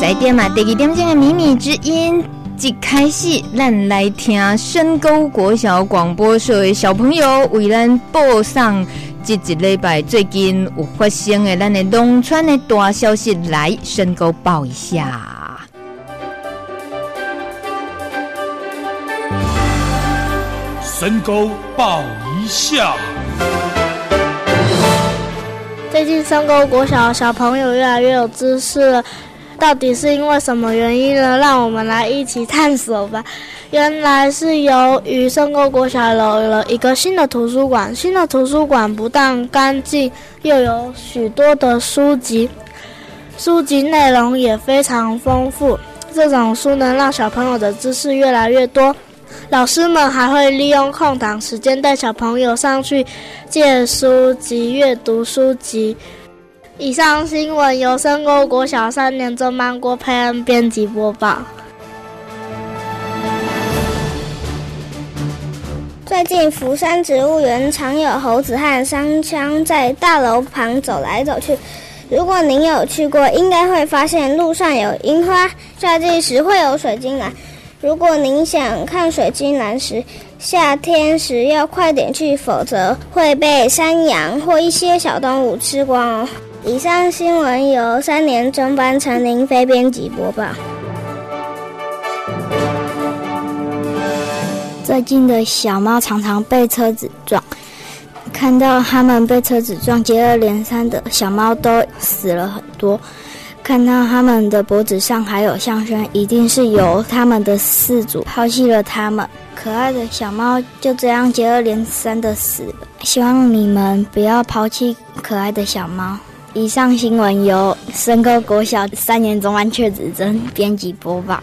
在点嘛，第二点钟的秘密之音，一开始咱来听深沟国小广播社的小朋友为咱播送这一礼拜最近有发生的咱的农村的大消息，来深沟报一下。深沟报一下。最近深沟国小的小朋友越来越有知识了。到底是因为什么原因呢？让我们来一起探索吧。原来是由于圣沟国小有了一个新的图书馆，新的图书馆不但干净，又有许多的书籍，书籍内容也非常丰富。这种书能让小朋友的知识越来越多。老师们还会利用空档时间带小朋友上去借书籍、阅读书籍。以上新闻由深沟国小三年中班郭佩恩编辑播报。最近福山植物园常有猴子和山羌在大楼旁走来走去。如果您有去过，应该会发现路上有樱花。夏季时会有水晶兰。如果您想看水晶兰时，夏天时要快点去，否则会被山羊或一些小动物吃光哦。以上新闻由三年中班陈林飞编辑播报。最近的小猫常常被车子撞，看到它们被车子撞，接二连三的小猫都死了很多。看到它们的脖子上还有项圈，一定是由它们的饲主抛弃了它们。可爱的小猫就这样接二连三的死了。希望你们不要抛弃可爱的小猫。以上新闻由深沟国小三年中班阙子珍编辑播报。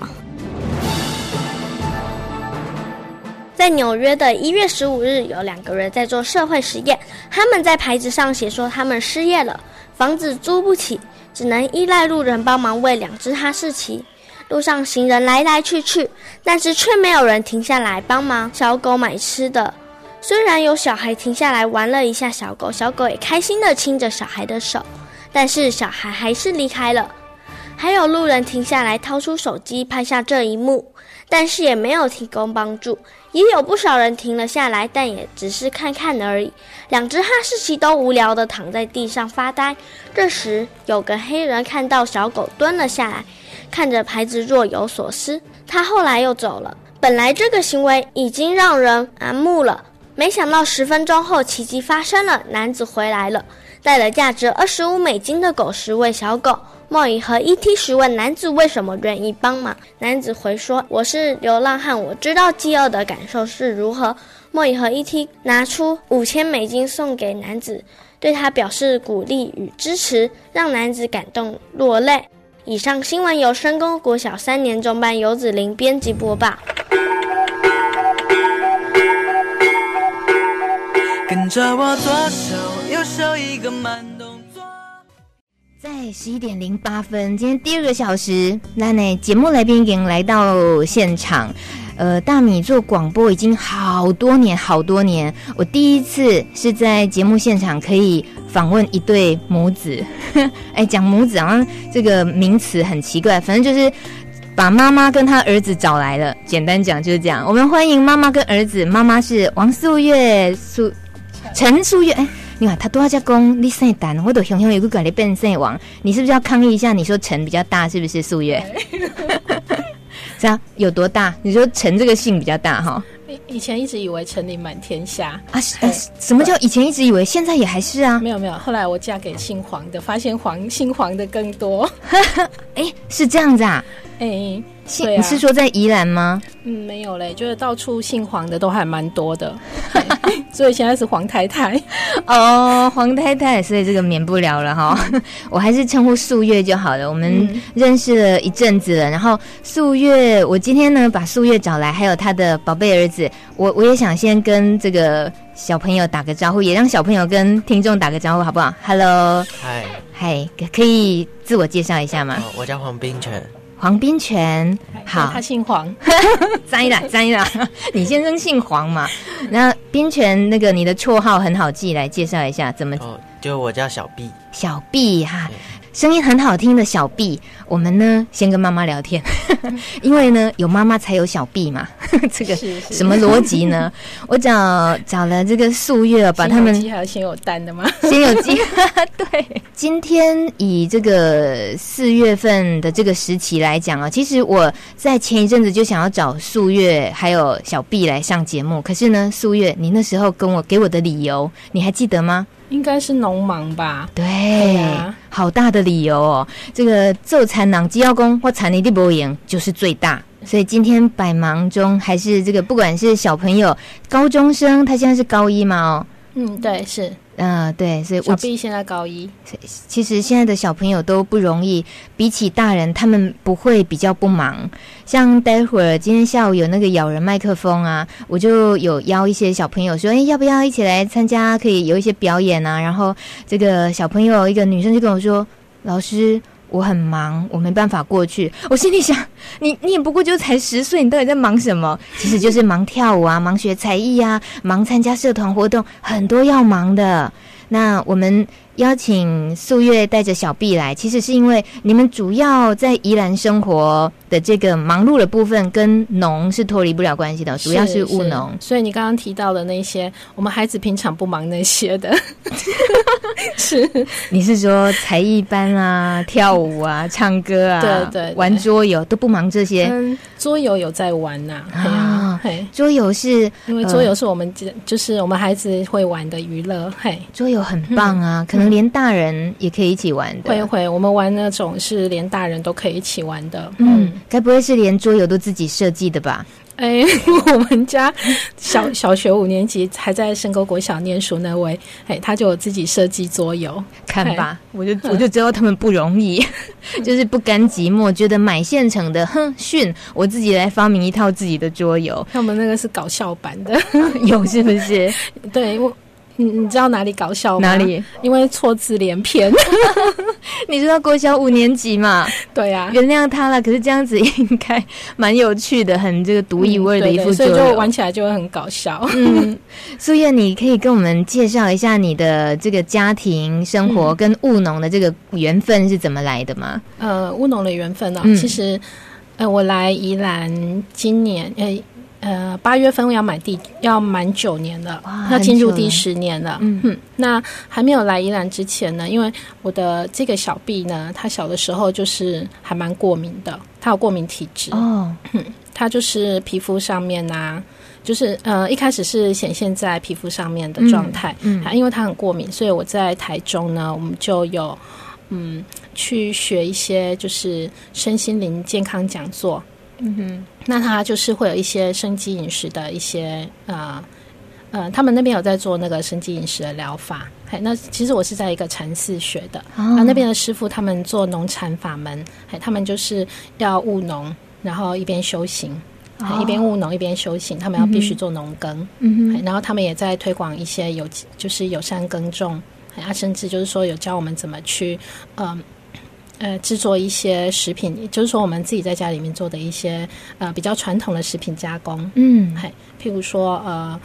在纽约的一月十五日，有两个人在做社会实验。他们在牌子上写说他们失业了，房子租不起，只能依赖路人帮忙喂两只哈士奇。路上行人来来去去，但是却没有人停下来帮忙小狗买吃的。虽然有小孩停下来玩了一下小狗，小狗也开心地亲着小孩的手，但是小孩还是离开了。还有路人停下来掏出手机拍下这一幕，但是也没有提供帮助。也有不少人停了下来，但也只是看看而已。两只哈士奇都无聊地躺在地上发呆。这时有个黑人看到小狗蹲了下来，看着牌子若有所思。他后来又走了。本来这个行为已经让人麻木了。没想到十分钟后，奇迹发生了。男子回来了，带了价值二十五美金的狗食喂小狗。莫伊和 E.T. 询问男子为什么愿意帮忙。男子回说：“我是流浪汉，我知道饥饿的感受是如何。”莫伊和 E.T. 拿出五千美金送给男子，对他表示鼓励与支持，让男子感动落泪。以上新闻由深沟国小三年中班游子林编辑播报。跟着我左手右手一个慢动作。在十一点零八分，今天第二个小时，那呢节目来宾已经来到现场。呃，大米做广播已经好多年，好多年。我第一次是在节目现场可以访问一对母子。哎，讲母子好像这个名词很奇怪，反正就是把妈妈跟他儿子找来了。简单讲就是这样。我们欢迎妈妈跟儿子，妈妈是王素月素。陈素月，哎，你看他多少家公，你姓单，我都想想有个改你变姓王，你是不是要抗议一下？你说陈比较大，是不是素月？这样有多大？你说陈这个姓比较大哈？以前一直以为陈林满天下啊，啊？什么叫以前一直以为？现在也还是啊？没有没有，后来我嫁给姓黄的，发现黄姓黄的更多。哎，是这样子啊？哎。啊、你是说在宜兰吗？嗯，没有嘞，就是到处姓黄的都还蛮多的，所以现在是黄太太哦，黄太太，所以这个免不了了哈。我还是称呼素月就好了。我们认识了一阵子了，然后素月，我今天呢把素月找来，还有他的宝贝儿子，我我也想先跟这个小朋友打个招呼，也让小朋友跟听众打个招呼，好不好？Hello，嗨，嗨，可以自我介绍一下吗？哦、我叫黄冰泉。黄冰泉，好，他姓黄，沾一啦，沾一啦。你先生姓黄嘛？那冰泉，那个你的绰号很好记，来介绍一下怎么？哦，就我叫小毕，小毕哈。声音很好听的小 B，我们呢先跟妈妈聊天，因为呢有妈妈才有小 B 嘛，这个什么逻辑呢？我找找了这个素月，把他们先有鸡还有先有蛋的吗？先有鸡，对。今天以这个四月份的这个时期来讲啊，其实我在前一阵子就想要找素月还有小 B 来上节目，可是呢，素月你那时候跟我给我的理由，你还记得吗？应该是农忙吧？对，对啊、好大的理由哦。这个做产囊机要工或产泥地博赢就是最大，所以今天百忙中还是这个，不管是小朋友、高中生，他现在是高一嘛？哦，嗯，对，是。嗯、呃，对，所以我小 B 现在高一。其实现在的小朋友都不容易，比起大人，他们不会比较不忙。像待会儿今天下午有那个咬人麦克风啊，我就有邀一些小朋友说，哎，要不要一起来参加？可以有一些表演啊。然后这个小朋友一个女生就跟我说，老师。我很忙，我没办法过去。我心里想，你你也不过就才十岁，你到底在忙什么？其实就是忙跳舞啊，忙学才艺啊，忙参加社团活动，很多要忙的。那我们。邀请素月带着小 B 来，其实是因为你们主要在宜兰生活的这个忙碌的部分跟农是脱离不了关系的，主要是务农。所以你刚刚提到的那些，我们孩子平常不忙那些的。是，你是说才艺班啊、跳舞啊、唱歌啊、对对对，玩桌游都不忙这些？嗯，桌游有在玩呐啊，嘿，桌游是因为桌游是我们就就是我们孩子会玩的娱乐，嘿，桌游很棒啊，可能。连大人也可以一起玩的，会会，我们玩那种是连大人都可以一起玩的。嗯，该不会是连桌游都自己设计的吧？哎，我们家小小学五年级还在深沟国小念书那位，哎，他就有自己设计桌游，看吧，我就 我就知道他们不容易，就是不甘寂寞，觉得买现成的，哼，逊，我自己来发明一套自己的桌游。他们那个是搞笑版的，有是不是？对我。你你知道哪里搞笑吗？哪里？因为错字连篇。你知道国小五年级嘛？对呀、啊，原谅他了。可是这样子应该蛮有趣的，很这个独一无二的一副所以就玩起来就会很搞笑。嗯，素月，你可以跟我们介绍一下你的这个家庭生活跟务农的这个缘分是怎么来的吗？呃，务农的缘分呢、哦嗯，其实呃，我来宜兰今年诶。呃，八月份要买第，要满九年了，要进入第十年了。嗯哼，那还没有来宜兰之前呢，因为我的这个小 B 呢，他小的时候就是还蛮过敏的，他有过敏体质哦。哼，他就是皮肤上面啊，就是呃，一开始是显现在皮肤上面的状态。嗯，嗯，因为他很过敏，所以我在台中呢，我们就有嗯去学一些就是身心灵健康讲座。嗯哼，那他就是会有一些生机饮食的一些呃呃，他们那边有在做那个生机饮食的疗法。嘿，那其实我是在一个禅寺学的，啊、哦，那边的师傅他们做农禅法门，嘿，他们就是要务农，然后一边修行，哦、一边务农一边修行，他们要必须做农耕，嗯哼，然后他们也在推广一些有就是友善耕种，啊，甚至就是说有教我们怎么去嗯。呃，制作一些食品，也就是说我们自己在家里面做的一些呃比较传统的食品加工，嗯，嘿，譬如说呃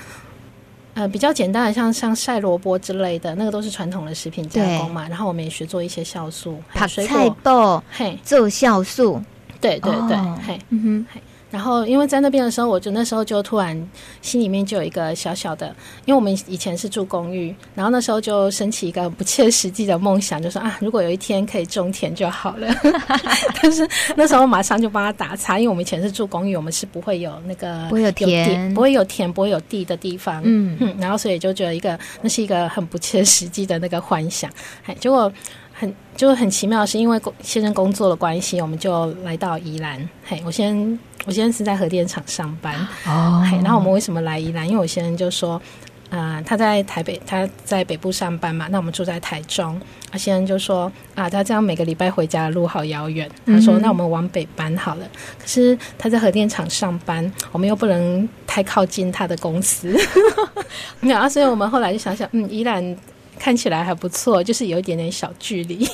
呃比较简单的像像晒萝卜之类的，那个都是传统的食品加工嘛。然后我们也学做一些酵素，ผัก菜豆，嘿，做酵素，对对对，哦、嘿，嗯哼，嘿。然后，因为在那边的时候，我就那时候就突然心里面就有一个小小的，因为我们以前是住公寓，然后那时候就升起一个不切实际的梦想，就说啊，如果有一天可以种田就好了。但是那时候马上就帮他打叉，因为我们以前是住公寓，我们是不会有那个不会有田，不会有田，不会有地的地方。嗯嗯，然后所以就觉得一个那是一个很不切实际的那个幻想。哎，结果。很就是很奇妙，是因为先生工作的关系，我们就来到宜兰。嘿，我先我先是在核电厂上班哦。嘿，然后我们为什么来宜兰？因为我先生就说，啊、呃，他在台北，他在北部上班嘛。那我们住在台中，他先生就说啊，他这样每个礼拜回家的路好遥远。他说，那我们往北搬好了。可是他在核电厂上班，我们又不能太靠近他的公司。没有啊，所以我们后来就想想，嗯，宜兰。看起来还不错，就是有一点点小距离，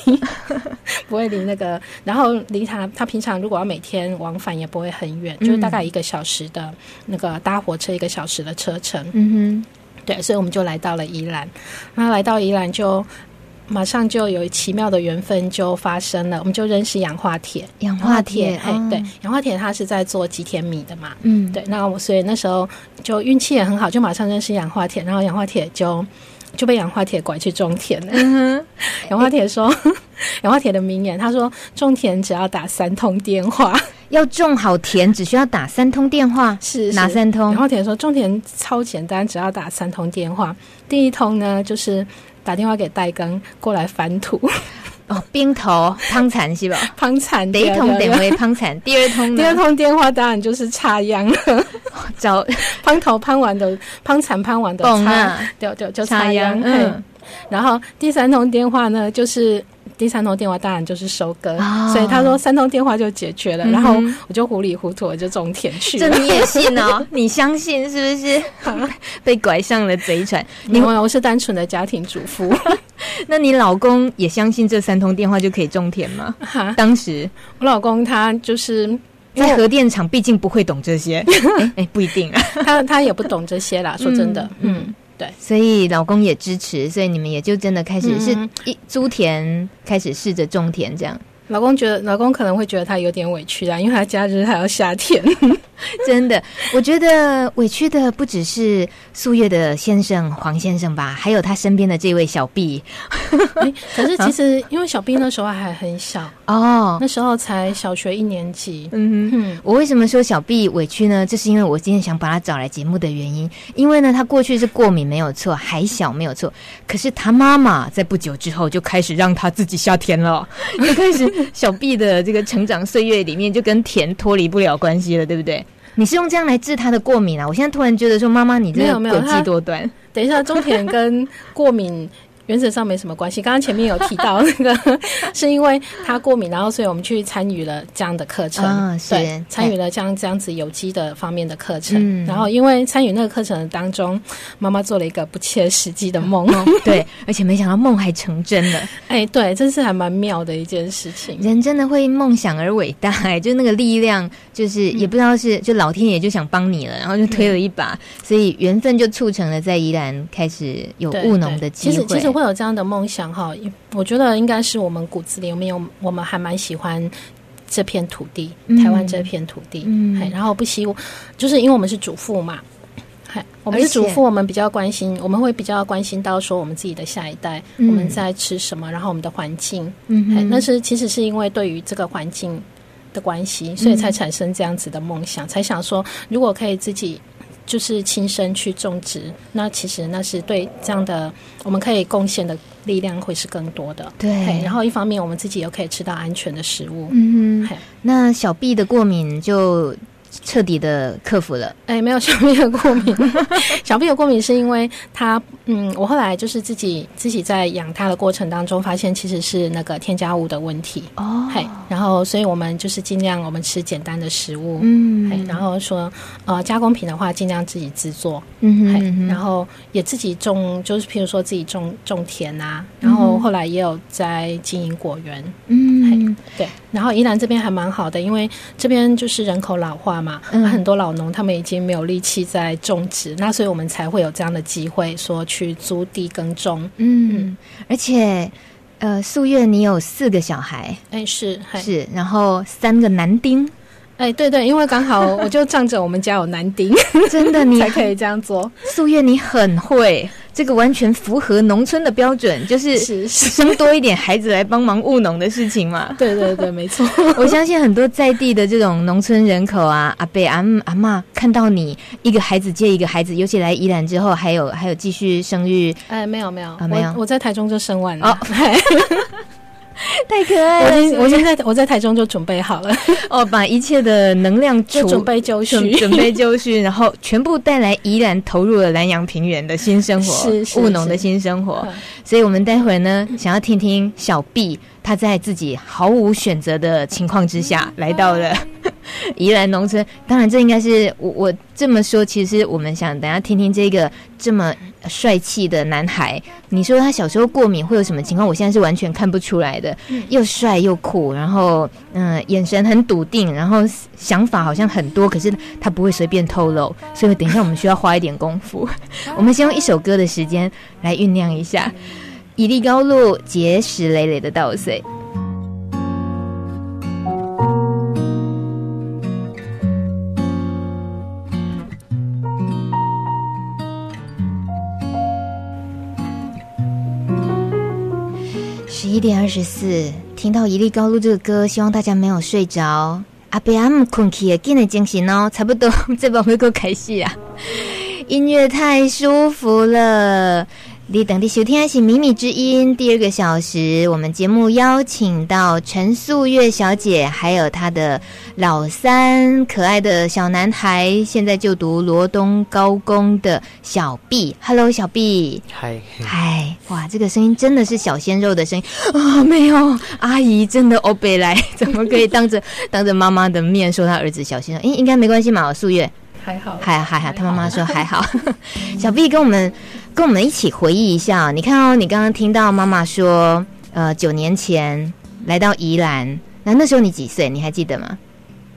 不会离那个，然后离他，他平常如果要每天往返也不会很远，嗯，就是大概一个小时的那个搭火车一个小时的车程。嗯哼，对，所以我们就来到了宜兰，那来到宜兰就马上就有奇妙的缘分就发生了，我们就认识氧化铁。氧化铁，哎，对，氧化铁它是在做吉田米的嘛，嗯，对。那我所以那时候就运气也很好，就马上认识氧化铁，然后氧化铁就就被氧化铁拐去种田了。嗯、氧化铁说，氧化铁的名言，他说种田只要打三通电话。要种好田，只需要打三通电话，是，是哪三通？氧化铁说种田超简单，只要打三通电话。第一通呢，就是打电话给代耕过来翻土。哦，冰头攀产是吧？攀产第一通电话攀产，第二通第二通电话当然就是插秧了。找 胖头胖完的攀产攀完的插，对对，就插秧。嗯，然后第三通电话呢，就是。第三通电话当然就是收割，哦、所以他说三通电话就解决了，嗯、然后我就糊里糊涂我就种田去了。这你也信哦？你相信是不是？被拐上了贼船？你我我是单纯的家庭主妇。那你老公也相信这三通电话就可以种田吗？哈当时我老公他就是在核电厂，毕竟不会懂这些。哎、欸，不一定啊，他他也不懂这些啦。说真的，嗯。嗯对，所以老公也支持，所以你们也就真的开始是一租田，开始试着种田这样。老公觉得，老公可能会觉得他有点委屈啊，因为他假日还要夏天。真的，我觉得委屈的不只是素月的先生黄先生吧，还有他身边的这位小 B。欸、可是 其实因为小 B 那时候还很小哦，那时候才小学一年级。嗯哼，嗯，我为什么说小 B 委屈呢？这是因为我今天想把他找来节目的原因。因为呢，他过去是过敏没有错，还小没有错。可是他妈妈在不久之后就开始让他自己下田了，就开始。小 B 的这个成长岁月里面，就跟甜脱离不了关系了，对不对？你是用这样来治他的过敏啊？我现在突然觉得说，妈妈，你这个诡计多端。等一下，中田跟过敏。原则上没什么关系。刚刚前面有提到那个，是因为他过敏，然后所以我们去参与了这样的课程，啊、对，参与了这样这样子有机的方面的课程。嗯、然后因为参与那个课程当中，妈妈做了一个不切实际的梦，哦、对，而且没想到梦还成真了。哎，对，真是还蛮妙的一件事情。人真的会梦想而伟大，哎，就那个力量，就是也不知道是就老天爷就想帮你了，然后就推了一把，嗯、所以缘分就促成了在宜兰开始有务农的机会。其实其实。会有这样的梦想哈，我觉得应该是我们骨子里有没有，我们还蛮喜欢这片土地，嗯、台湾这片土地。嗯，然后不希望，就是因为我们是主妇嘛，我们是主妇，我们比较关心，我们会比较关心到说我们自己的下一代，嗯、我们在吃什么，然后我们的环境。嗯哼，那是其实是因为对于这个环境的关系，所以才产生这样子的梦想，嗯、才想说如果可以自己。就是亲身去种植，那其实那是对这样的，我们可以贡献的力量会是更多的。对，然后一方面我们自己又可以吃到安全的食物。嗯哼，那小 B 的过敏就。彻底的克服了。哎，没有 小朋友过敏。小朋友过敏是因为他，嗯，我后来就是自己自己在养他的过程当中，发现其实是那个添加物的问题。哦，嘿，然后所以我们就是尽量我们吃简单的食物，嗯，嘿，然后说呃加工品的话尽量自己制作，嗯哼，嗯哼，然后也自己种，就是譬如说自己种种田啊，然后后来也有在经营果园，嗯，嘿，对，然后宜兰这边还蛮好的，因为这边就是人口老化。嘛，嗯、很多老农他们已经没有力气在种植，那所以我们才会有这样的机会，说去租地耕种。嗯，嗯而且，呃，素月你有四个小孩，哎，是是，然后三个男丁，哎，对对，因为刚好 我就仗着我们家有男丁，真的你 才可以这样做。素月你很会。这个完全符合农村的标准，就是生多一点孩子来帮忙务农的事情嘛。对对对，没错。我相信很多在地的这种农村人口啊，阿伯、阿阿妈看到你一个孩子接一个孩子，尤其来宜兰之后，还有还有继续生育。哎，没有没有啊，没有我，我在台中就生完了。哦 太可爱了！我已经，我现在我在台中就准备好了。哦，把一切的能量就准备就绪，准备就绪，然后全部带来宜兰，投入了南洋平原的新生活，是务农的新生活。所以，我们待会儿呢，想要听听小 B 他在自己毫无选择的情况之下来到了 宜兰农村。当然，这应该是我我这么说，其实我们想等下听听这个这么。帅气的男孩，你说他小时候过敏会有什么情况？我现在是完全看不出来的，又帅又酷，然后嗯、呃，眼神很笃定，然后想法好像很多，可是他不会随便透露，所以等一下我们需要花一点功夫。我们先用一首歌的时间来酝酿一下。以利高路结石累累的稻穗。点二十四，听到一粒高露这个歌，希望大家没有睡着。阿伯阿姆困起，给你惊醒哦，差不多 这把会够开戏啊！音乐太舒服了。你等的收听的是《米米之音》第二个小时，我们节目邀请到陈素月小姐，还有她的老三可爱的小男孩，现在就读罗东高工的小 B。Hello，小 B。嗨。嗨，哇，这个声音真的是小鲜肉的声音啊、哦！没有，阿姨真的欧北来，怎么可以当着当着妈妈的面说他儿子小鲜肉？应应该没关系嘛？素月。还好，还还好，他妈妈说还好。小 B 跟我们跟我们一起回忆一下，你看哦，你刚刚听到妈妈说，呃，九年前来到宜兰，那那时候你几岁？你还记得吗？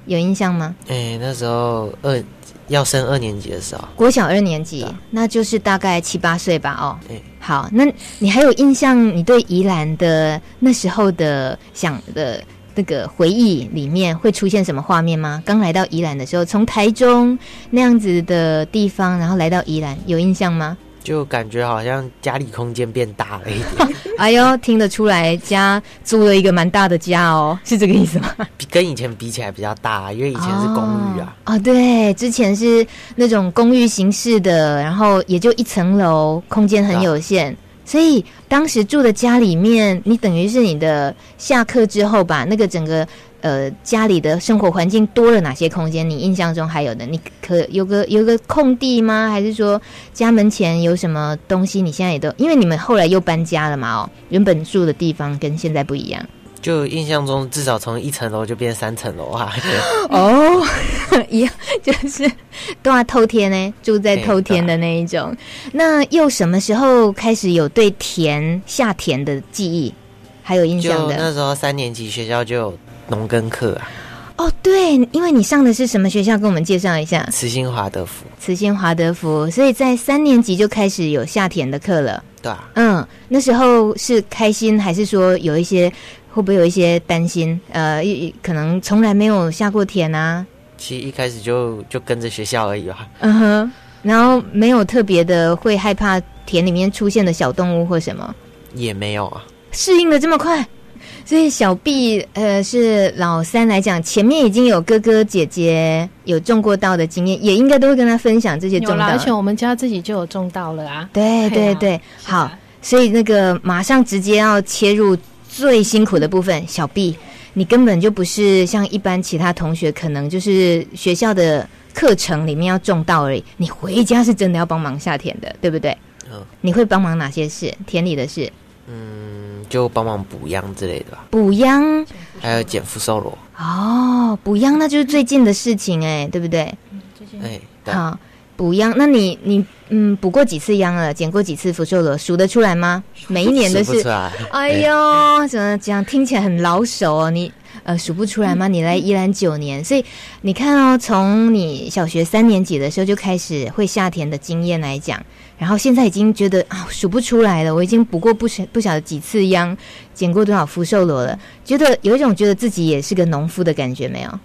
有印象吗？哎、欸，那时候二要升二年级的时候，国小二年级，那就是大概七八岁吧？哦，欸、好，那你还有印象？你对宜兰的那时候的想的？那个回忆里面会出现什么画面吗？刚来到宜兰的时候，从台中那样子的地方，然后来到宜兰，有印象吗？就感觉好像家里空间变大了一点。哎呦，听得出来，家租了一个蛮大的家哦，是这个意思吗？比跟以前比起来比较大，因为以前是公寓啊。哦，哦，对，之前是那种公寓形式的，然后也就一层楼，空间很有限。啊所以当时住的家里面，你等于是你的下课之后吧，那个整个呃家里的生活环境多了哪些空间？你印象中还有的？你可有个有个空地吗？还是说家门前有什么东西？你现在也都因为你们后来又搬家了嘛？哦，原本住的地方跟现在不一样。就印象中，至少从一层楼就变三层楼啊！哦，一样就是都要偷天呢，住在偷天的那一种。那又什么时候开始有对田下田的记忆？还有印象的？那时候三年级学校就有农耕课啊。哦，对，因为你上的是什么学校？跟我们介绍一下。慈心华德福。慈心华德福，所以在三年级就开始有下田的课了。对啊。嗯，那时候是开心，还是说有一些？会不会有一些担心？呃，可能从来没有下过田啊。其实一开始就就跟着学校而已吧。嗯哼，然后没有特别的会害怕田里面出现的小动物或什么。也没有啊。适应的这么快，所以小 B 呃是老三来讲，前面已经有哥哥姐姐有种过稻的经验，也应该都会跟他分享这些种稻。而且我们家自己就有种稻了啊。对对对，好，所以那个马上直接要切入。最辛苦的部分，小 B，你根本就不是像一般其他同学，可能就是学校的课程里面要种稻而已。你回家是真的要帮忙下田的，对不对？嗯。你会帮忙哪些事？田里的事？嗯，就帮忙补秧之类的吧。补秧，还有捡福寿螺。哦，补秧那就是最近的事情哎，对不对？嗯，最近。哎，好。补秧，那你你嗯补过几次秧了？捡过几次福寿螺？数得出来吗？每一年都是。哎呦，怎么讲？听起来很老手哦。你呃数不出来吗？你来宜兰九年，所以你看哦，从你小学三年级的时候就开始会下田的经验来讲，然后现在已经觉得啊数不出来了。我已经补过不晓不晓得几次秧，捡过多少福寿螺了，觉得有一种觉得自己也是个农夫的感觉，没有？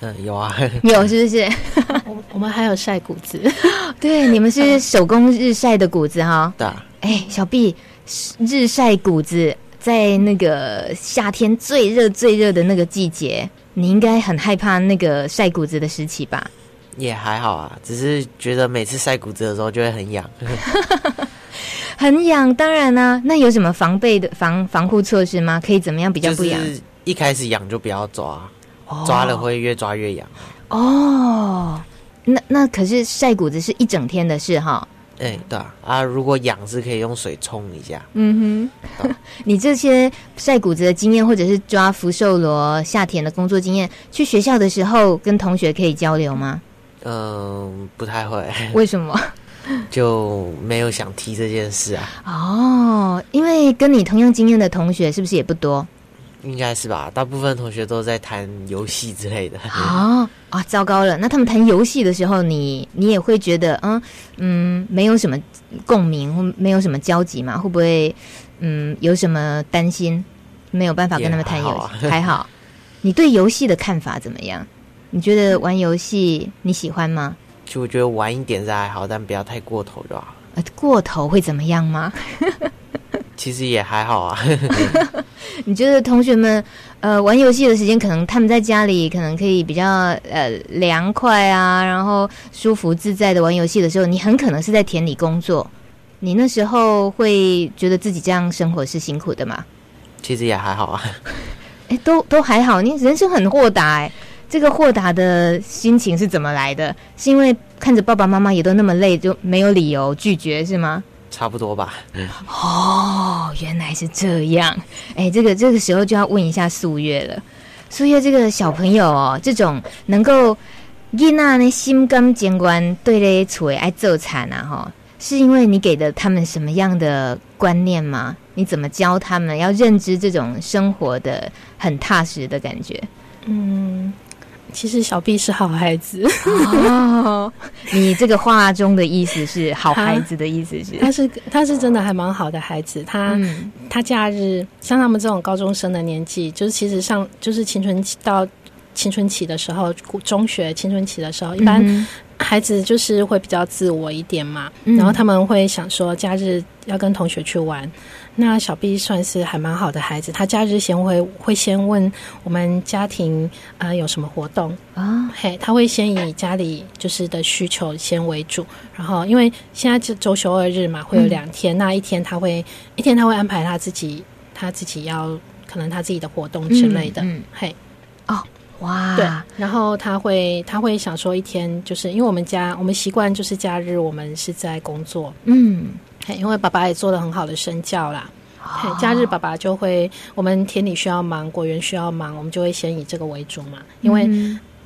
嗯，有啊，有是不是？我我们还有晒谷子，对，你们是手工日晒的谷子哈。对。哎，小毕日晒谷子在那个夏天最热最热的那个季节，你应该很害怕那个晒谷子的时期吧？也还好啊，只是觉得每次晒谷子的时候就会很痒，很痒。当然呢、啊，那有什么防备的防防护措施吗？可以怎么样比较不痒？就是一开始痒就不要抓。抓了会越抓越痒哦，那那可是晒谷子是一整天的事哈。哎、欸，对啊，啊，如果痒是可以用水冲一下。嗯哼，你这些晒谷子的经验，或者是抓福寿螺下田的工作经验，去学校的时候跟同学可以交流吗？嗯、呃，不太会。为什么？就没有想提这件事啊？哦，因为跟你同样经验的同学是不是也不多？应该是吧，大部分同学都在谈游戏之类的。啊啊，糟糕了！那他们谈游戏的时候，你你也会觉得，嗯嗯，没有什么共鸣，或没有什么交集嘛？会不会嗯有什么担心？没有办法跟他们谈游戏？还好，还好。你对游戏的看法怎么样？你觉得玩游戏你喜欢吗？就我觉得玩一点是还好，但不要太过头就好。呃，过头会怎么样吗？其实也还好啊。你觉得同学们呃玩游戏的时间，可能他们在家里可能可以比较呃凉快啊，然后舒服自在的玩游戏的时候，你很可能是在田里工作。你那时候会觉得自己这样生活是辛苦的吗？其实也还好啊。哎，都都还好。你人生很豁达哎，这个豁达的心情是怎么来的？是因为看着爸爸妈妈也都那么累，就没有理由拒绝是吗？差不多吧。嗯哦，原来是这样。哎，这个这个时候就要问一下素月了。素月这个小朋友哦，这种能够囡仔呢心甘情愿对咧厝爱做惨啊，哈，是因为你给的他们什么样的观念吗？你怎么教他们要认知这种生活的很踏实的感觉？嗯。其实小 B 是好孩子。哦，你这个话中的意思是好孩子的意思是？他是他是真的还蛮好的孩子，他、嗯、他假日像他们这种高中生的年纪，就是其实上就是青春期到青春期的时候，中学青春期的时候，一般孩子就是会比较自我一点嘛，嗯、然后他们会想说假日要跟同学去玩。那小 B 算是还蛮好的孩子，他假日先会会先问我们家庭啊、呃、有什么活动。啊，嘿，他会先以家里就是的需求先为主，然后因为现在就周休二日嘛，会有两天，嗯、那一天他会一天他会安排他自己他自己要可能他自己的活动之类的，嗯嗯、嘿，哦，哇，对，然后他会他会想说一天就是因为我们家我们习惯就是假日我们是在工作，嗯。因为爸爸也做了很好的身教啦，哦、假日爸爸就会，我们田里需要忙，果园需要忙，我们就会先以这个为主嘛。因为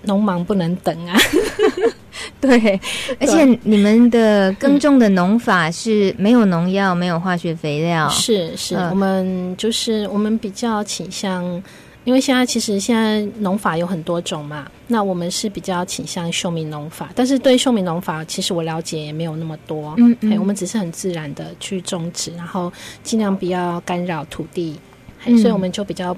农忙不能等啊。嗯、对，而且你们的耕种的农法是没有农药、没有化学肥料，是是，呃、我们就是我们比较倾向。因为现在其实现在农法有很多种嘛，那我们是比较倾向秀明农法，但是对秀明农法其实我了解也没有那么多，嗯，嗯，我们只是很自然的去种植，然后尽量不要干扰土地，嗯，所以我们就比较，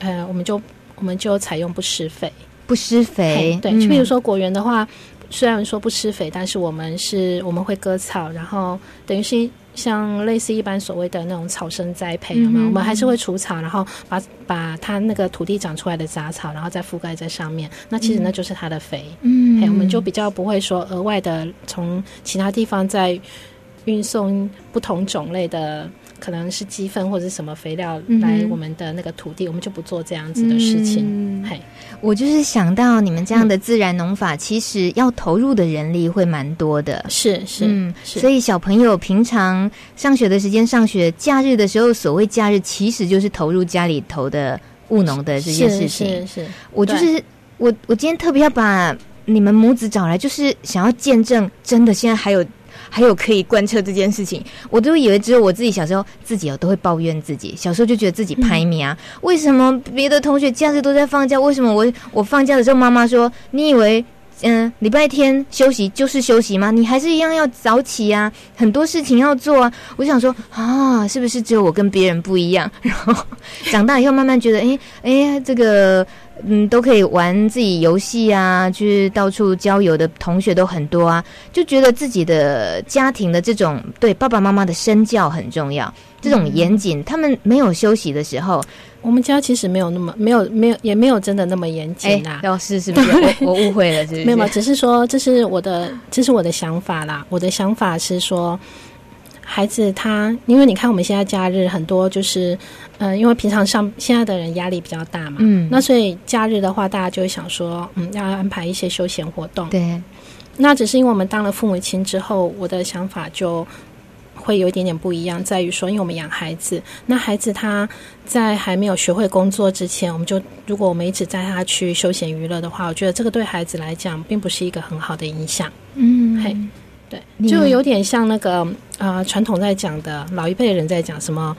呃，我们就我们就采用不施肥，不施肥，对，就比如说果园的话，虽然说不施肥，但是我们是我们会割草，然后等于是。像类似一般所谓的那种草生栽培嘛，嗯、我们还是会除草，然后把把它那个土地长出来的杂草，然后再覆盖在上面。那其实那就是它的肥。嗯，我们就比较不会说额外的从其他地方再运送不同种类的。可能是鸡粪或者是什么肥料来我们的那个土地，嗯、我们就不做这样子的事情。嗯、嘿，我就是想到你们这样的自然农法，其实要投入的人力会蛮多的。是是，嗯，是所以小朋友平常上学的时间上学，假日的时候，所谓假日其实就是投入家里头的务农的这件事情。是是，是我就是我，我今天特别要把你们母子找来，就是想要见证，真的现在还有。还有可以贯彻这件事情，我都以为只有我自己小时候自己哦都会抱怨自己，小时候就觉得自己拍米啊，嗯、为什么别的同学假日都在放假，为什么我我放假的时候妈妈说，你以为嗯礼拜天休息就是休息吗？你还是一样要早起啊，很多事情要做啊。我想说啊，是不是只有我跟别人不一样？然后长大以后慢慢觉得，哎哎这个。嗯，都可以玩自己游戏啊，去到处郊游的同学都很多啊，就觉得自己的家庭的这种对爸爸妈妈的身教很重要，这种严谨。他们没有休息的时候，我们家其实没有那么没有没有也没有真的那么严谨啊。要是是不是？我我误会了？没有，只是说这是我的这是我的想法啦。我的想法是说。孩子他，因为你看我们现在假日很多就是，嗯、呃，因为平常上现在的人压力比较大嘛，嗯，那所以假日的话，大家就会想说，嗯，要安排一些休闲活动。对，那只是因为我们当了父母亲之后，我的想法就会有一点点不一样，在于说，因为我们养孩子，那孩子他在还没有学会工作之前，我们就如果我们一直带他去休闲娱乐的话，我觉得这个对孩子来讲并不是一个很好的影响。嗯，嘿。对，就有点像那个呃，传统在讲的，老一辈人在讲什么，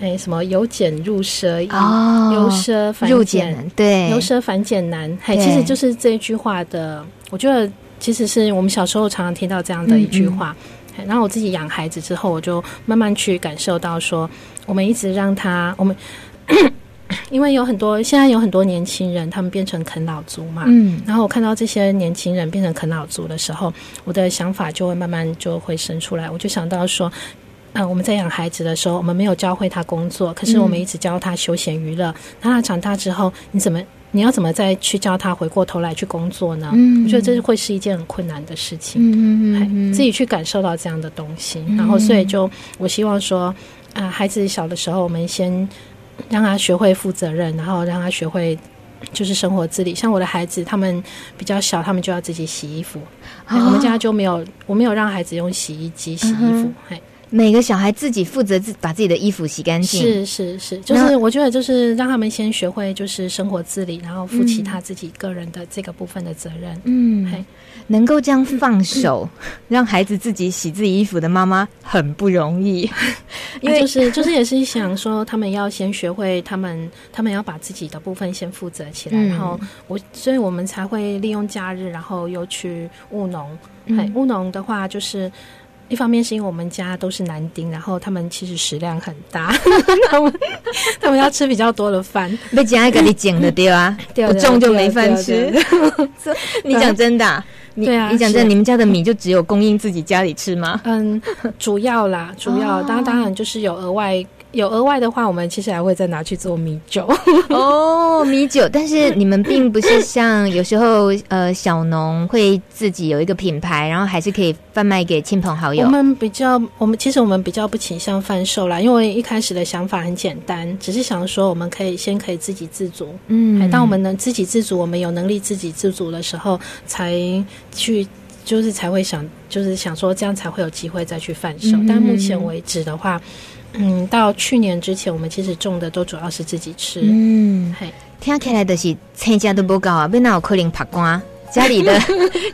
哎，什么由俭入奢由奢反入俭，对，由奢反俭难。嘿，其实就是这一句话的，我觉得其实是我们小时候常常听到这样的一句话。嗯嗯，然后我自己养孩子之后，我就慢慢去感受到说，我们一直让他，我们因为有很多现在有很多年轻人，他们变成啃老族嘛，嗯，然后我看到这些年轻人变成啃老族的时候，我的想法就会慢慢就会生出来，我就想到说。嗯，我们在养孩子的时候，我们没有教会他工作，可是我们一直教他休闲娱乐。那、嗯、他长大之后，你怎么，你要怎么再去教他回过头来去工作呢？嗯，我觉得这是会是一件很困难的事情。嗯嗯嗯，自己去感受到这样的东西，嗯、然后所以就我希望说，啊、呃，孩子小的时候，我们先让他学会负责任，然后让他学会就是生活自理。像我的孩子，他们比较小，他们就要自己洗衣服。哦、我们家就没有，我没有让孩子用洗衣机洗衣服。每个小孩自己负责自把自己的衣服洗干净，是是是，就是我觉得就是让他们先学会就是生活自理，然后负起他自己个人的这个部分的责任。嗯，嘿能够这样放手、嗯、让孩子自己洗自己衣服的妈妈很不容易，因为、啊、就是就是也是想说他们要先学会他们他们要把自己的部分先负责起来，嗯、然后我所以我们才会利用假日，然后又去务农。嗯，务农的话就是。一方面是因为我们家都是男丁，然后他们其实食量很大，他们他们要吃比较多的饭，被夹一个你捡的对啊，不种就没饭吃。你讲真的、啊？对啊，你讲真的，你们家的米就只有供应自己家里吃吗？嗯，主要啦，主要当然当然就是有额外。有额外的话，我们其实还会再拿去做米酒 哦，米酒。但是你们并不是像有时候呃小农会自己有一个品牌，然后还是可以贩卖给亲朋好友。我们比较，我们其实我们比较不倾向贩售啦，因为一开始的想法很简单，只是想说我们可以先可以自给自足。嗯，当我们能自给自足，我们有能力自给自足的时候，才去就是才会想就是想说这样才会有机会再去贩售。嗯，但目前为止的话。嗯，到去年之前，我们其实种的都主要是自己吃。嗯，嘿，听起来的是参加都不高啊，不然有可能拍光。家里的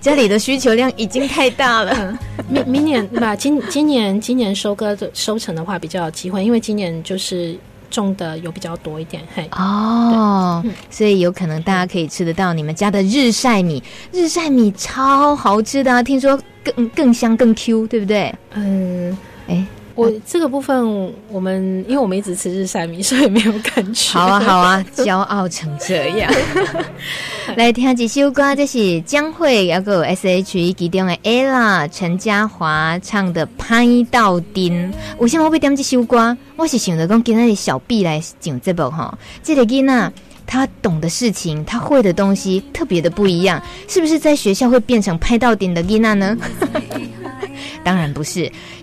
家里的需求量已经太大了。嗯、明明年吧，今今年今年收割的收成的话比较有机会，因为今年就是种的有比较多一点。嘿，哦，所以有可能大家可以吃得到你们家的日晒米。日晒米超好吃的，啊，听说更更香更 Q，对不对？嗯，哎。我这个部分，我们因为我们一直吃日晒米，所以没有感觉。好啊，好啊，骄傲成这样。来听几首歌，这是江蕙，还有 S.H.E 其中的 Ella 陈嘉华唱的《歹斗阵》。为什么我会点这首歌？我是想着讲今天的小 B 来讲这部哈，这个囡仔他懂的事情，他会的东西特别的不一样，是不是在学校会变成拍到顶的丽娜呢？当然不是，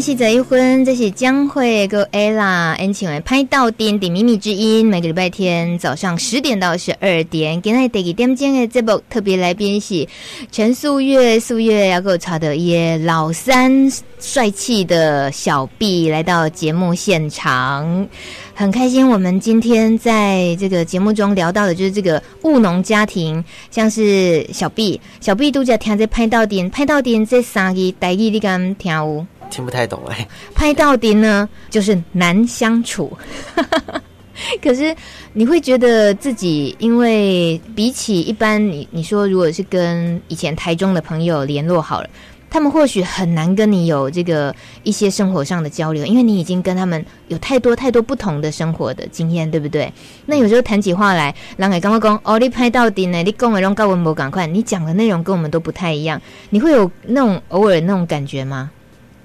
四十一分，这是江蕙跟 Ella 演唱的歹斗阵的秘密之音。每个礼拜天早上十点到十二点，今天第二点钟的节目特别来宾是陈素月，素月要给我查的耶老三帅气的小 B 来到节目现场，很开心。我们今天在这个节目中聊到的就是这个务农家庭，像是小 B，小 B 都在听这拍到点，拍到点这三个台语你敢听有？听不太懂哎，拍到底呢，就是难相处。可是你会觉得自己，因为比起一般，你你说如果是跟以前台中的朋友联络好了，他们或许很难跟你有这个一些生活上的交流，因为你已经跟他们有太多太多不同的生活的经验，对不对？那有时候谈起话来，人会跟我讲哦，你拍到底呢？你讲的拢跟我们无同款，你讲的内容跟我们都不太一样，你会有那种偶尔那种感觉吗？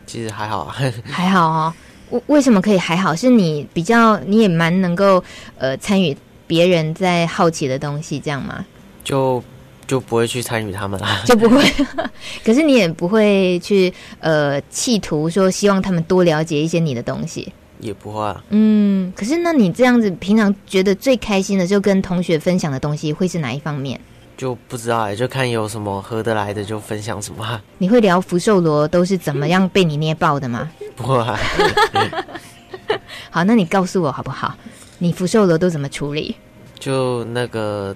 其实还好，还好哦。为为什么可以还好？是你比较，你也蛮能够呃参与别人在好奇的东西，这样吗？就就不会去参与他们啦，就不会。可是你也不会去呃企图说希望他们多了解一些你的东西，也不会啊。嗯，可是那你这样子平常觉得最开心的，就跟同学分享的东西会是哪一方面？就不知道哎，就看有什么合得来的就分享什么。你会聊福寿螺都是怎么样被你捏爆的吗？不会。好，那你告诉我好不好？你福寿螺都怎么处理？就那个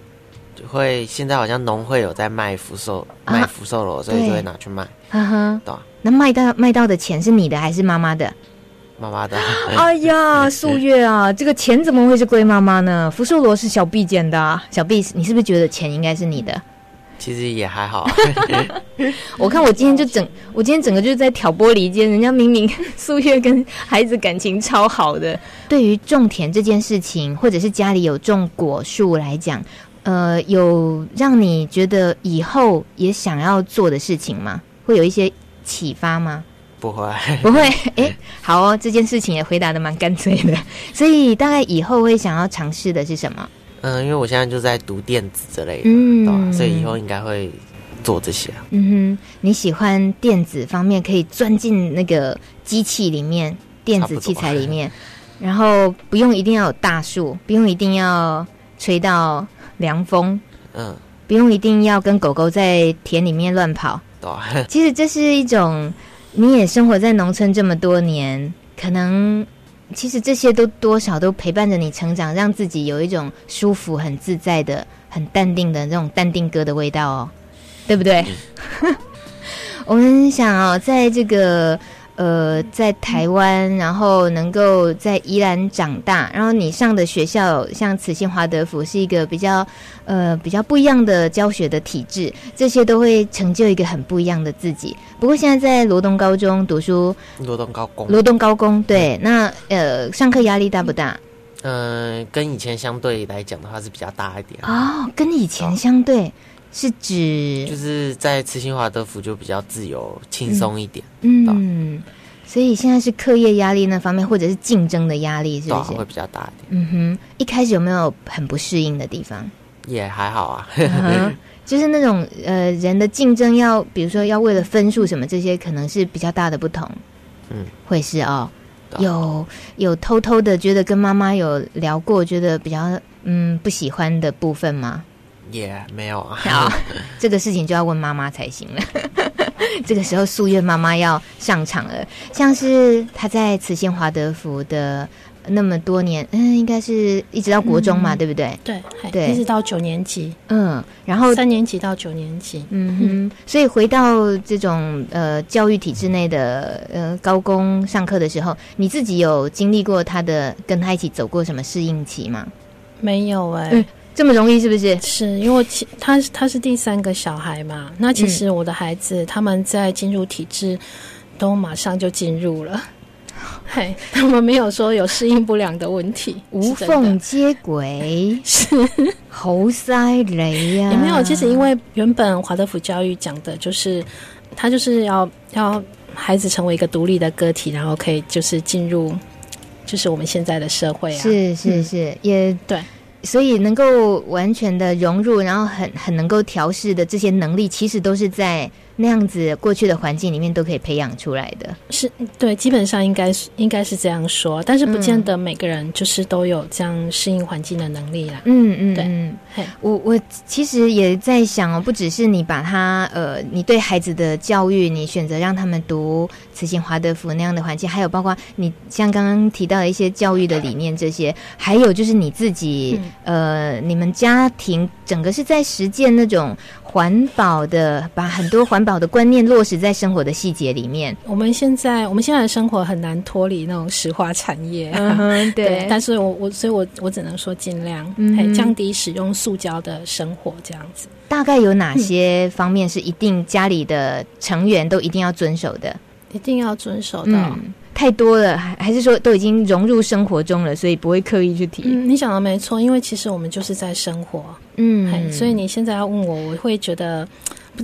会现在好像农会有在卖福寿，啊、卖福寿螺，所以就会拿去卖。哈哈。那卖到卖到的钱是你的还是妈妈的？妈妈的，哎呀，素月啊，这个钱怎么会是龟妈妈呢？福寿螺是小 B 捡的，啊，小 B，你是不是觉得钱应该是你的？其实也还好。我看我今天就整，我今天整个就是在挑拨离间，人家明明素月跟孩子感情超好的。对于种田这件事情，或者是家里有种果树来讲，呃，有让你觉得以后也想要做的事情吗？会有一些启发吗？不会，不会。哎，好哦，这件事情也回答的蛮干脆的。所以大概以后会想要尝试的是什么？嗯，因为我现在就在读电子之类的，嗯，对吧？所以以后应该会做这些。嗯哼，你喜欢电子方面，可以钻进那个机器里面，电子器材里面，然后不用一定要有大树，不用一定要吹到凉风，嗯，不用一定要跟狗狗在田里面乱跑。对，其实这是一种。你也生活在农村这么多年，可能其实这些都多少都陪伴着你成长，让自己有一种舒服、很自在的、很淡定的那种淡定哥的味道哦，对不对？嗯、我们想哦，在这个。呃，在台湾，然后能够在宜兰长大，然后你上的学校像慈心华德福是一个比较呃比较不一样的教学的体制，这些都会成就一个很不一样的自己。不过现在在罗东高中读书，罗东高工，罗东高工对，嗯、那呃上课压力大不大？嗯、呃，跟以前相对来讲的话是比较大一点哦，跟以前相对。是指就是在慈心华德福就比较自由轻松一点，嗯，嗯，所以现在是课业压力那方面，或者是竞争的压力，是不是会比较大一点？嗯哼，一开始有没有很不适应的地方？也还好啊，嗯、就是那种呃人的竞争要，比如说要为了分数什么这些，可能是比较大的不同。嗯，会是哦，有有偷偷的觉得跟妈妈有聊过，觉得比较嗯不喜欢的部分吗？也、yeah, 没有啊，好，这个事情就要问妈妈才行了。这个时候，素月妈妈要上场了。像是她在慈县华德福的那么多年，嗯，应该是一直到国中嘛，嗯、对不对？对，对，一直到九年级。嗯，然后三年级到九年级。嗯哼，所以回到这种呃教育体制内的呃高工上课的时候，你自己有经历过他的跟他一起走过什么适应期吗？没有哎、欸。嗯这么容易是不是？是因为其他他是第三个小孩嘛？那其实我的孩子、嗯、他们在进入体制都马上就进入了，嘿，他们没有说有适应不良的问题，无缝接轨是 猴塞雷呀？也没有。其实因为原本华德福教育讲的就是，他就是要要孩子成为一个独立的个体，然后可以就是进入就是我们现在的社会啊，是是是，嗯、也对。所以能够完全的融入，然后很很能够调试的这些能力，其实都是在那样子过去的环境里面都可以培养出来的。是对，基本上应该是应该是这样说，但是不见得每个人就是都有这样适应环境的能力啦。嗯嗯，对嗯，我我其实也在想哦，不只是你把他呃，你对孩子的教育，你选择让他们读慈心华德福那样的环境，还有包括你像刚刚提到的一些教育的理念这些，还有就是你自己。嗯呃，你们家庭整个是在实践那种环保的，把很多环保的观念落实在生活的细节里面。我们现在我们现在的生活很难脱离那种石化产业，嗯、对，对。但是我我所以我我只能说尽量、嗯、降低使用塑胶的生活这样子。大概有哪些方面是一定家里的成员都一定要遵守的？一定要遵守的、太多了，还还是说都已经融入生活中了，所以不会刻意去提。嗯，你想的没错，因为其实我们就是在生活，嗯，所以你现在要问我，我会觉得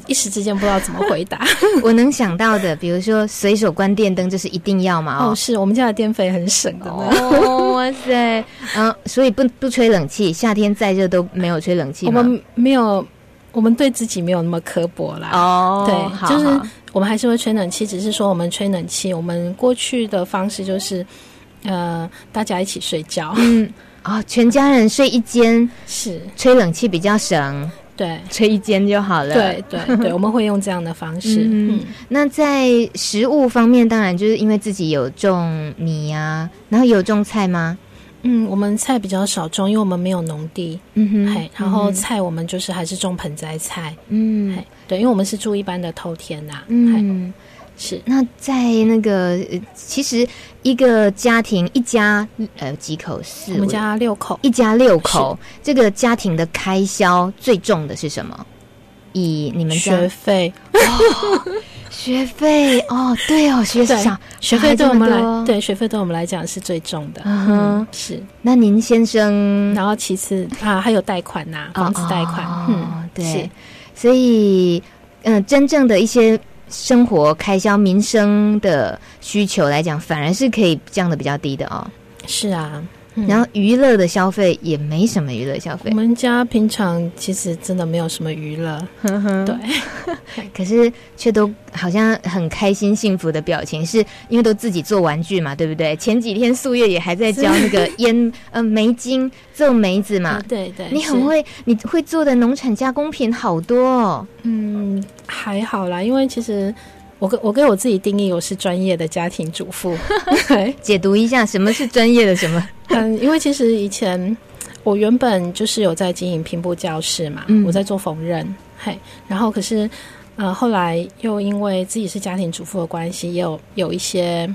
一时之间不知道怎么回答。我能想到的，比如说随手关电灯，这是一定要嘛？哦，是我们家的电费很省的呢。哦，哇塞，嗯，所以不不吹冷气，夏天再热都没有吹冷气。我们没有，我们对自己没有那么刻薄啦。哦，对，好好就是。我们还是会吹冷气，只是说我们吹冷气，我们过去的方式就是，呃，大家一起睡觉，嗯，啊、哦，全家人睡一间，是吹冷气比较省，对，吹一间就好了，对对对，我们会用这样的方式。嗯，嗯，那在食物方面，当然就是因为自己有种米啊，然后有种菜吗？嗯，我们菜比较少种，因为我们没有农地。嗯哼，嘿，然后菜我们就是还是种盆栽菜。嗯，嘿，对，因为我们是住一般的透天呐。嗯，是。那在那个，其实一个家庭一家呃几口？四，我们家六口，一家六口，这个家庭的开销最重的是什么？以你们学费。学费哦，对哦，学费学费对我们来对学费对我们来讲是最重的。嗯哼，是。那您先生，然后其次啊，还有贷款呐，房子贷款。嗯，对。是所以，嗯、呃，真正的一些生活开销、民生的需求来讲，反而是可以降的比较低的哦。是啊。然后娱乐的消费也没什么娱乐消费。我们家平常其实真的没有什么娱乐，呵呵对，可是却都好像很开心幸福的表情，是因为都自己做玩具嘛，对不对？前几天素月也还在教那个腌 呃梅精做梅子嘛，对对，你很会，你会做的农产加工品好多哦。嗯，还好啦，因为其实。我给我给我自己定义，我是专业的家庭主妇。解读一下什么是专业的什么？嗯，因为其实以前我原本就是有在经营平布教室嘛，嗯、我在做缝纫，嘿，然后可是呃后来又因为自己是家庭主妇的关系，也有有一些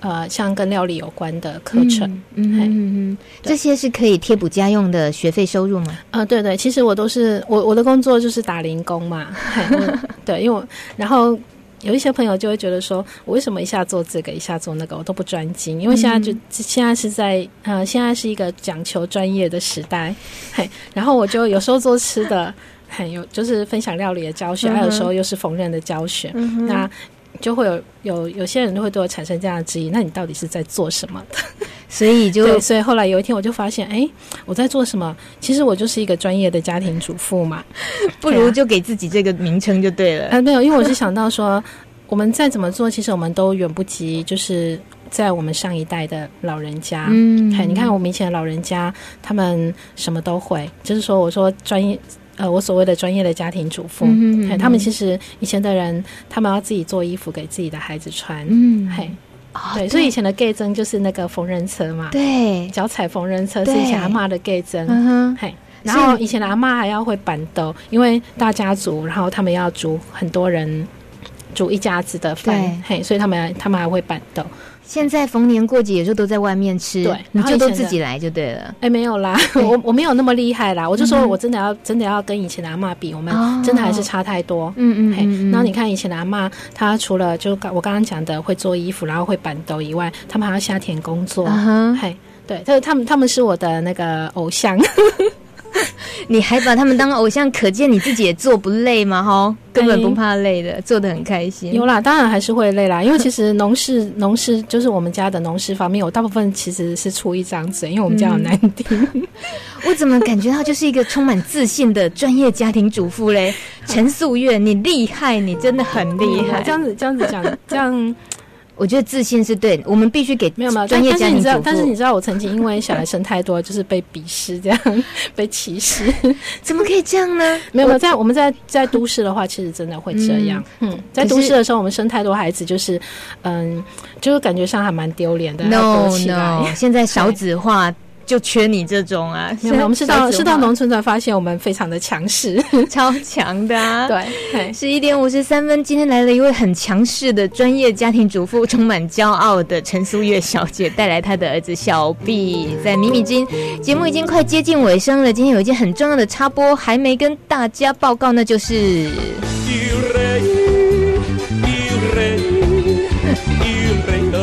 呃像跟料理有关的课程，嗯嗯嗯，这些是可以贴补家用的学费收入吗？啊、呃，对对，其实我都是我我的工作就是打零工嘛，嘿 对，因为我然后。有一些朋友就会觉得说，我为什么一下做这个，一下做那个，我都不专精。因为现在就、嗯、现在是在呃，现在是一个讲求专业的时代，嘿。然后我就有时候做吃的，很有就是分享料理的教学，还、嗯、有时候又是缝纫的教学，嗯、那就会有有有些人就会对我产生这样的质疑：那你到底是在做什么的？所以就对，所以后来有一天我就发现，哎，我在做什么？其实我就是一个专业的家庭主妇嘛，不如就给自己这个名称就对了。啊，没有，因为我是想到说，我们再怎么做，其实我们都远不及，就是在我们上一代的老人家。嗯，你看我们以前的老人家，他们什么都会，就是说，我说专业，呃，我所谓的专业的家庭主妇，嗯，嘿，他们其实以前的人，他们要自己做衣服给自己的孩子穿，嗯，嘿。哦、对，对，所以以前的 gay 曾就是那个缝纫车嘛，对，脚踩缝纫车是以前阿嬷的计曾，嗯哼，嘿，然后以前的阿嬷还要会板豆，因为大家族，然后他们要煮很多人煮一家子的饭，嘿，所以他们他们还会办桌。现在逢年过节有时候都在外面吃，对，然后就都自己来就对了。哎，没有啦，我我没有那么厉害啦。我就说我真的要、嗯、真的要跟以前的阿嬷比，我们真的还是差太多。嗯嗯，嘿，然后你看以前的阿嬷，她除了就刚我刚刚讲的会做衣服，然后会板豆以外，他们还要下田工作。嗯、嘿，对，就是他们他们是我的那个偶像。你还把他们当偶像，可见你自己也做不累吗？哈，根本不怕累的，做的很开心。有啦，当然还是会累啦，因为其实农事农事就是我们家的农事方面，我大部分其实是出一张嘴，因为我们家有难听。嗯、我怎么感觉到就是一个充满自信的专业家庭主妇嘞？陈素月，你厉害，你真的很厉害。这样子这样子讲，这样。我觉得自信是对的，我们必须给没有没有专业家庭主妇。但是你知道，但是你知道，我曾经因为小孩生太多，就是被鄙视，这样被歧视，怎么可以这样呢？没有没有，在我们在在都市的话，其实真的会这样。嗯，嗯在都市的时候，我们生太多孩子，就是嗯，就是感觉上还蛮丢脸的。No No，现在少子化。就缺你这种啊！没有，我们是到是到农村才发现我们非常的强势，超强的啊！对，十一点五十三分，今天来了一位很强势的专业家庭主妇，充满骄傲的陈苏月小姐，带来她的儿子小毕。在米米金节目已经快接近尾声了，今天有一件很重要的插播还没跟大家报告，那就是。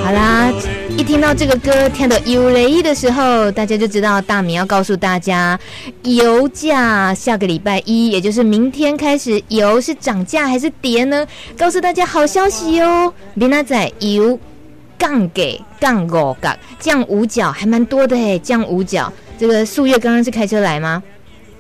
好啦，一听到这个歌，听到“有雷”的时候，大家就知道大米要告诉大家，油价下个礼拜一，也就是明天开始，油是涨价还是跌呢？告诉大家好消息哦，明仔载油降给降五角，降五角还蛮多的诶，降五角。这个素月刚刚是开车来吗？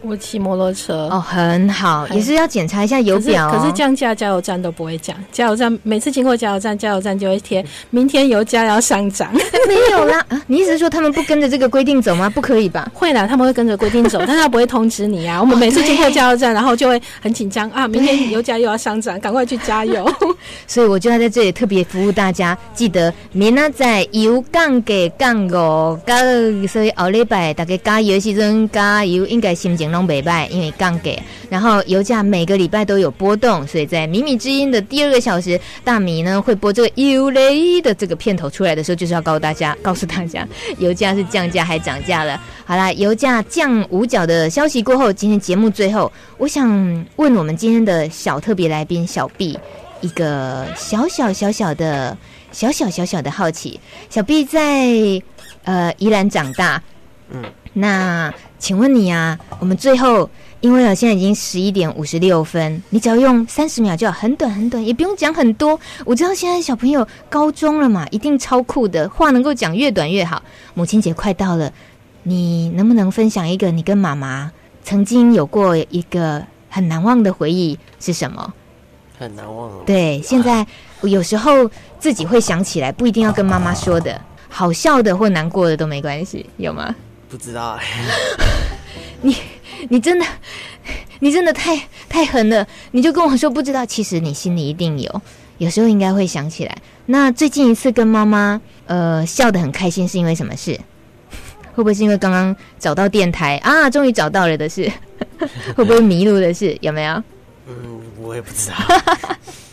我骑摩托车哦，很好，也是要检查一下油表、哦可。可是降价，加油站都不会降，加油站每次经过加油站，加油站就会贴明天油价要上涨。没有啦，啊，你意思是说他们不跟着这个规定走吗？不可以吧？会啦，他们会跟着规定走，但他不会通知你啊。我们每次经过加油站，然后就会很紧张啊，明天油价又要上涨，赶快去加油。所以我就要在这里特别服务大家，记得明仔载油杠给降五，所以后礼拜大家加油的时阵加油，应该心情拢袂歹，因为降给。然后油价每个礼拜都有波动，所以在迷你之音的第二个小时，大米呢会播这个有雷的这个片头出来的时候，就是要告诉大家，告诉大家油价是降价还涨价了。好啦，油价降五角的消息过后，今天节目最后，我想问我们今天的小特别来宾小毕一个小小小小的小小小小的好奇。小毕在呃宜兰长大，嗯，那请问你啊，我们最后。因为啊，现在已经十一点五十六分，你只要用三十秒就好，很短很短，也不用讲很多。我知道现在小朋友高中了嘛，一定超酷的，话能够讲越短越好。母亲节快到了，你能不能分享一个你跟妈妈曾经有过一个很难忘的回忆是什么？很难忘。对，现在有时候自己会想起来，不一定要跟妈妈说的，好笑的或难过的都没关系，有吗？不知道。你。你真的，你真的太太狠了！你就跟我说不知道，其实你心里一定有，有时候应该会想起来。那最近一次跟妈妈呃笑得很开心，是因为什么事？会不会是因为刚刚找到电台啊？终于找到了的事？会不会迷路的事？有没有？嗯，我也不知道。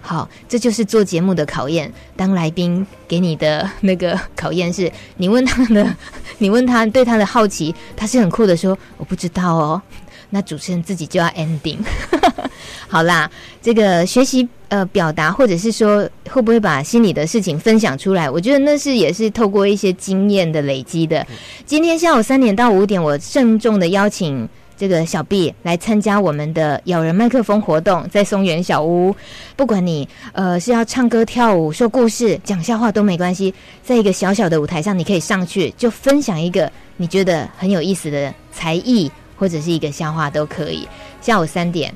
好，这就是做节目的考验。当来宾给你的那个考验是，你问他的，你问他对他的好奇，他是很酷的说我不知道哦。那主持人自己就要 ending。好啦，这个学习呃表达，或者是说会不会把心里的事情分享出来？我觉得那是也是透过一些经验的累积的。今天下午三点到五点，我郑重的邀请。这个小毕来参加我们的咬人麦克风活动，在松原小屋。不管你呃是要唱歌、跳舞、说故事、讲笑话都没关系，在一个小小的舞台上，你可以上去就分享一个你觉得很有意思的才艺，或者是一个笑话都可以。下午三点，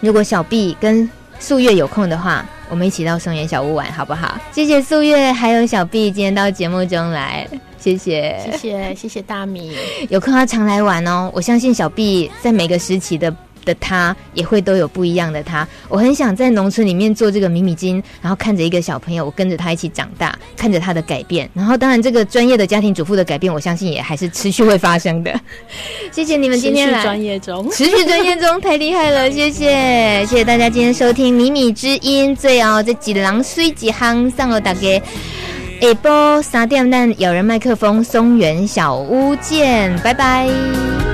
如果小毕跟素月有空的话，我们一起到松原小屋玩，好不好？谢谢素月还有小毕今天到节目中来。谢谢，谢谢，谢谢大米。有空要常来玩哦。我相信小毕在每个时期的的他，也会都有不一样的他。我很想在农村里面做这个米米金，然后看着一个小朋友，我跟着他一起长大，看着他的改变。然后，当然这个专业的家庭主妇的改变，我相信也还是持续会发生的。谢谢你们今天来，专业中，持续专业中，太厉害了。谢谢，谢谢大家今天收听米米之音，最后这几郎虽几行上了大家。一波三点，咱咬人麦克风，松原小屋见，拜拜。